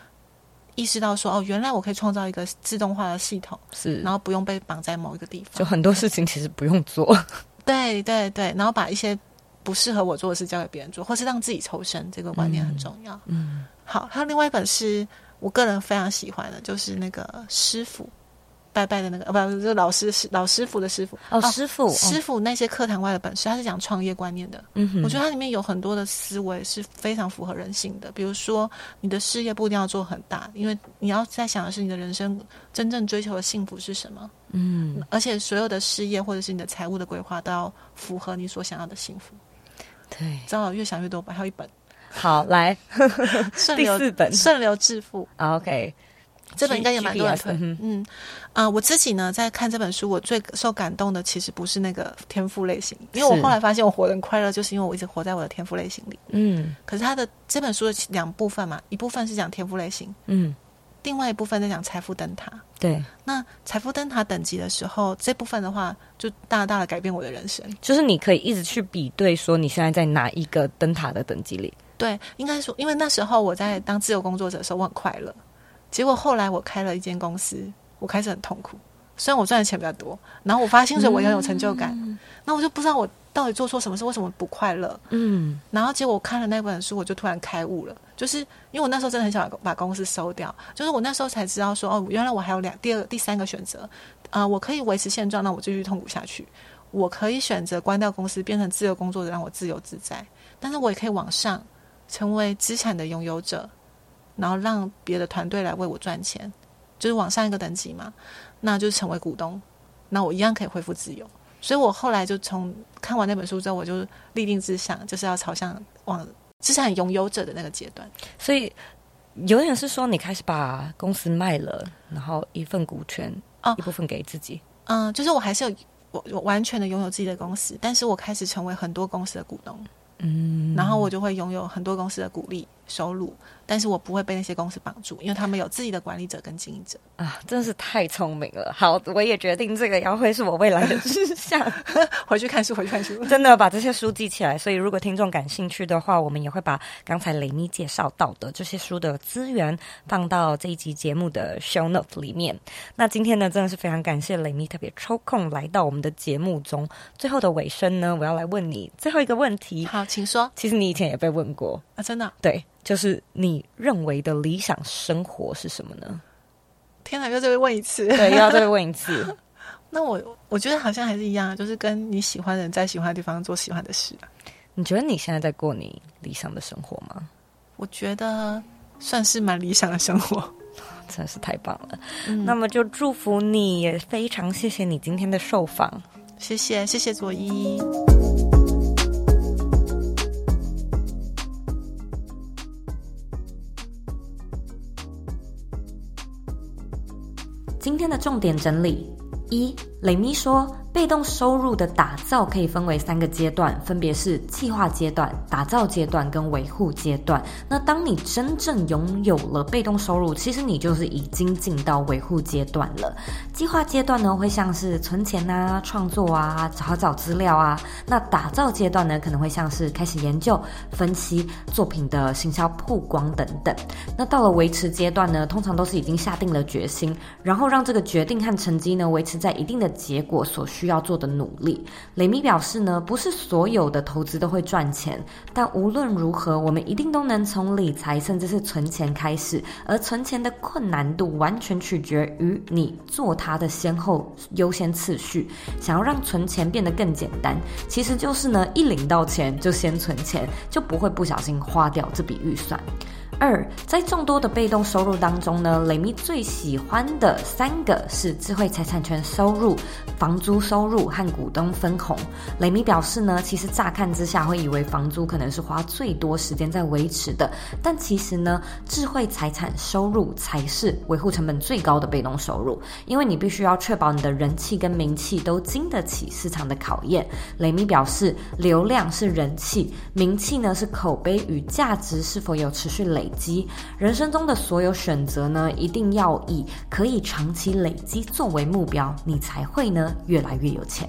Speaker 2: 意识到说哦，原来我可以创造一个自动化的系统，
Speaker 1: 是，
Speaker 2: 然后不用被绑在某一个地方，
Speaker 1: 就很多事情其实不用做。
Speaker 2: 对对对，然后把一些不适合我做的事交给别人做，或是让自己抽身，这个观念很重要。嗯，嗯好，还有另外一本是我个人非常喜欢的，就是那个师傅。拜拜的那个，呃，不，这个老师是老师傅的师傅
Speaker 1: 哦，师傅，
Speaker 2: 师傅那些课堂外的本事，他是讲创业观念的。嗯哼，我觉得它里面有很多的思维是非常符合人性的。比如说，你的事业不一定要做很大，因为你要在想的是你的人生真正追求的幸福是什么。嗯，而且所有的事业或者是你的财务的规划都要符合你所想要的幸福。
Speaker 1: 对，
Speaker 2: 正好越想越多吧。还有一本，
Speaker 1: 好来，
Speaker 2: 顺流
Speaker 1: 第四本，
Speaker 2: 顺流致富。
Speaker 1: OK。
Speaker 2: 这本应该也蛮多人推，嗯啊、呃，我自己呢在看这本书，我最受感动的其实不是那个天赋类型，因为我后来发现我活得很快乐，就是因为我一直活在我的天赋类型里。嗯，可是他的这本书的两部分嘛，一部分是讲天赋类型，嗯，另外一部分在讲财富灯塔。
Speaker 1: 对，
Speaker 2: 那财富灯塔等级的时候，这部分的话就大大的改变我的人生，
Speaker 1: 就是你可以一直去比对，说你现在在哪一个灯塔的等级里？
Speaker 2: 对，应该说，因为那时候我在当自由工作者的时候，我很快乐。结果后来我开了一间公司，我开始很痛苦。虽然我赚的钱比较多，然后我发薪水，我也有成就感。嗯、那我就不知道我到底做错什么事，为什么不快乐？嗯。然后结果我看了那本书，我就突然开悟了。就是因为我那时候真的很想把公司收掉，就是我那时候才知道说，哦，原来我还有两第二第三个选择。啊、呃，我可以维持现状，那我继续痛苦下去；我可以选择关掉公司，变成自由工作者，让我自由自在。但是我也可以往上，成为资产的拥有者。然后让别的团队来为我赚钱，就是往上一个等级嘛，那就是成为股东，那我一样可以恢复自由。所以我后来就从看完那本书之后，我就立定志向，就是要朝向往资产拥有者的那个阶段。
Speaker 1: 所以有点是说，你开始把公司卖了，然后一份股权哦，一部分给自己。
Speaker 2: 嗯，就是我还是有我我完全的拥有自己的公司，但是我开始成为很多公司的股东。嗯，然后我就会拥有很多公司的股利收入。但是我不会被那些公司绑住，因为他们有自己的管理者跟经营者
Speaker 1: 啊，真是太聪明了。好，我也决定这个要会是我未来的志向。
Speaker 2: 回去看书，回去看书，
Speaker 1: 真的把这些书记起来。所以，如果听众感兴趣的话，我们也会把刚才雷咪介绍到的这些书的资源放到这一集节目的 show note 里面。那今天呢，真的是非常感谢雷咪特别抽空来到我们的节目中。最后的尾声呢，我要来问你最后一个问题。
Speaker 2: 好，请说。
Speaker 1: 其实你以前也被问过
Speaker 2: 啊，真的？
Speaker 1: 对。就是你认为的理想生活是什么呢？
Speaker 2: 天哪，又再问一次，
Speaker 1: 对，又要再问一次。
Speaker 2: 那我我觉得好像还是一样，就是跟你喜欢的人在喜欢的地方做喜欢的事。
Speaker 1: 你觉得你现在在过你理想的生活吗？
Speaker 2: 我觉得算是蛮理想的生活，
Speaker 1: 真的是太棒了。嗯，那么就祝福你，也非常谢谢你今天的受访，
Speaker 2: 谢谢谢谢佐伊。
Speaker 1: 今天的重点整理：一、雷咪说，被动收入的打造可以分为三个阶段，分别是计划阶段、打造阶段跟维护阶段。那当你真正拥有了被动收入，其实你就是已经进到维护阶段了。计划阶段呢，会像是存钱啊、创作啊、找找资料啊。那打造阶段呢，可能会像是开始研究、分析作品的行销曝光等等。那到了维持阶段呢，通常都是已经下定了决心，然后让这个决定和成绩呢维持在一定的。结果所需要做的努力，雷米表示呢，不是所有的投资都会赚钱，但无论如何，我们一定都能从理财甚至是存钱开始，而存钱的困难度完全取决于你做它的先后优先次序。想要让存钱变得更简单，其实就是呢，一领到钱就先存钱，就不会不小心花掉这笔预算。二，在众多的被动收入当中呢，雷米最喜欢的三个是智慧财产权收入、房租收入和股东分红。雷米表示呢，其实乍看之下会以为房租可能是花最多时间在维持的，但其实呢，智慧财产收入才是维护成本最高的被动收入，因为你必须要确保你的人气跟名气都经得起市场的考验。雷米表示，流量是人气，名气呢是口碑与价值是否有持续累。积人生中的所有选择呢，一定要以可以长期累积作为目标，你才会呢越来越有钱。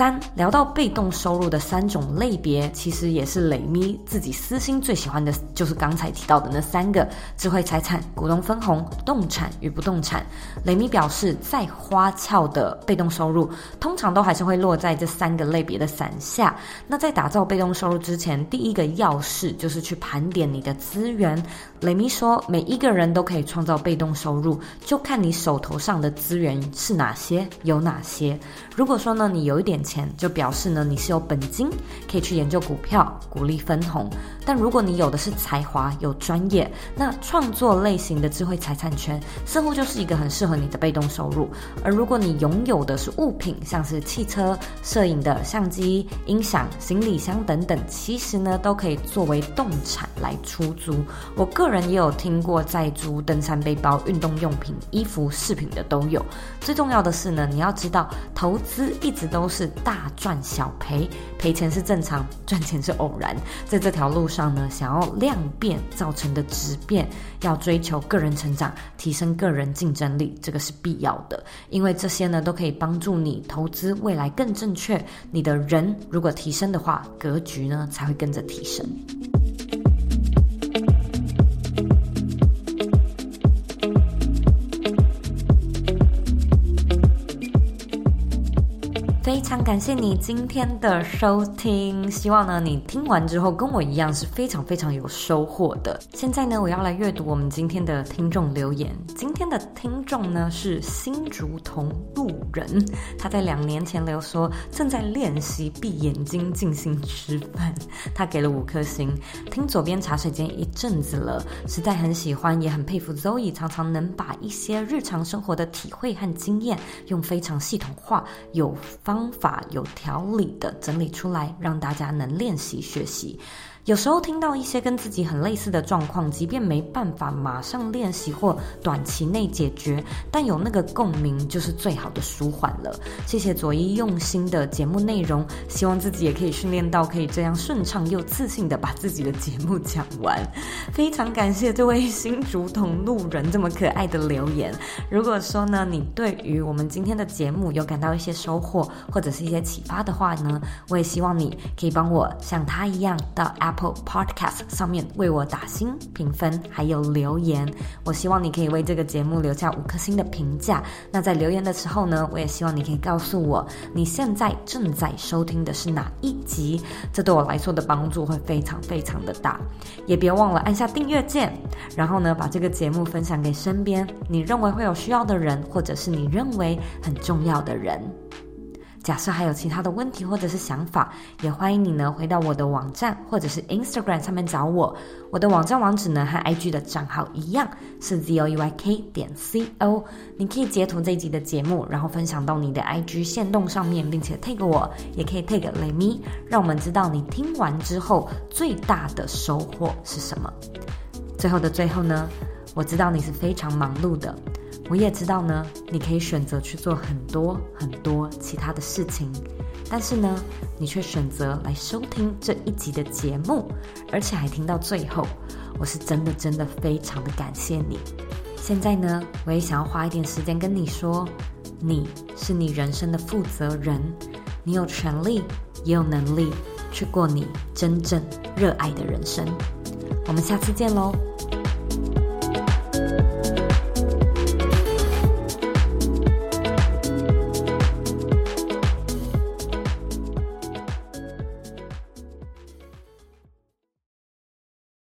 Speaker 1: 三，聊到被动收入的三种类别，其实也是雷咪自己私心最喜欢的，就是刚才提到的那三个：智慧财产、股东分红、动产与不动产。雷咪表示，再花俏的被动收入，通常都还是会落在这三个类别的伞下。那在打造被动收入之前，第一个要事就是去盘点你的资源。雷咪说，每一个人都可以创造被动收入，就看你手头上的资源是哪些，有哪些。如果说呢，你有一点钱，就表示呢，你是有本金，可以去研究股票，鼓励分红。但如果你有的是才华，有专业，那创作类型的智慧财产权似乎就是一个很适合你的被动收入。而如果你拥有的是物品，像是汽车、摄影的相机、音响、行李箱等等，其实呢都可以作为动产来出租。我个人也有听过在租登山背包、运动用品、衣服、饰品的都有。最重要的是呢，你要知道投资一直都是大赚小赔，赔钱是正常，赚钱是偶然。在这条路上呢，想要量变造成的质变，要追求个人成长，提升个人竞争力，这个是必要的。因为这些呢，都可以帮助你投资未来更正确。你的人如果提升的话，格局呢才会跟着提升。非常感谢你今天的收听，希望呢你听完之后跟我一样是非常非常有收获的。现在呢，我要来阅读我们今天的听众留言。今天的听众呢是新竹同路人，他在两年前留说正在练习闭眼睛静心吃饭，他给了五颗星。听左边茶水间一阵子了，实在很喜欢，也很佩服 Zoe，常常能把一些日常生活的体会和经验，用非常系统化、有方。方法有条理的整理出来，让大家能练习学习。有时候听到一些跟自己很类似的状况，即便没办法马上练习或短期内解决，但有那个共鸣就是最好的舒缓了。谢谢佐伊用心的节目内容，希望自己也可以训练到可以这样顺畅又自信的把自己的节目讲完。非常感谢这位新竹同路人这么可爱的留言。如果说呢，你对于我们今天的节目有感到一些收获或者是一些启发的话呢，我也希望你可以帮我像他一样到 Apple Podcast 上面为我打星评分，还有留言。我希望你可以为这个节目留下五颗星的评价。那在留言的时候呢，我也希望你可以告诉我你现在正在收听的是哪一集，这对我来说的帮助会非常非常的大。也别忘了按下订阅键，然后呢，把这个节目分享给身边你认为会有需要的人，或者是你认为很重要的人。假设还有其他的问题或者是想法，也欢迎你呢回到我的网站或者是 Instagram 上面找我。我的网站网址呢和 IG 的账号一样，是 zoyk 点 co。你可以截图这一集的节目，然后分享到你的 IG 线动上面，并且 tag 我，也可以 tag 雷咪，让我们知道你听完之后最大的收获是什么。最后的最后呢，我知道你是非常忙碌的。我也知道呢，你可以选择去做很多很多其他的事情，但是呢，你却选择来收听这一集的节目，而且还听到最后，我是真的真的非常的感谢你。现在呢，我也想要花一点时间跟你说，你是你人生的负责人，你有权利也有能力去过你真正热爱的人生。我们下次见喽。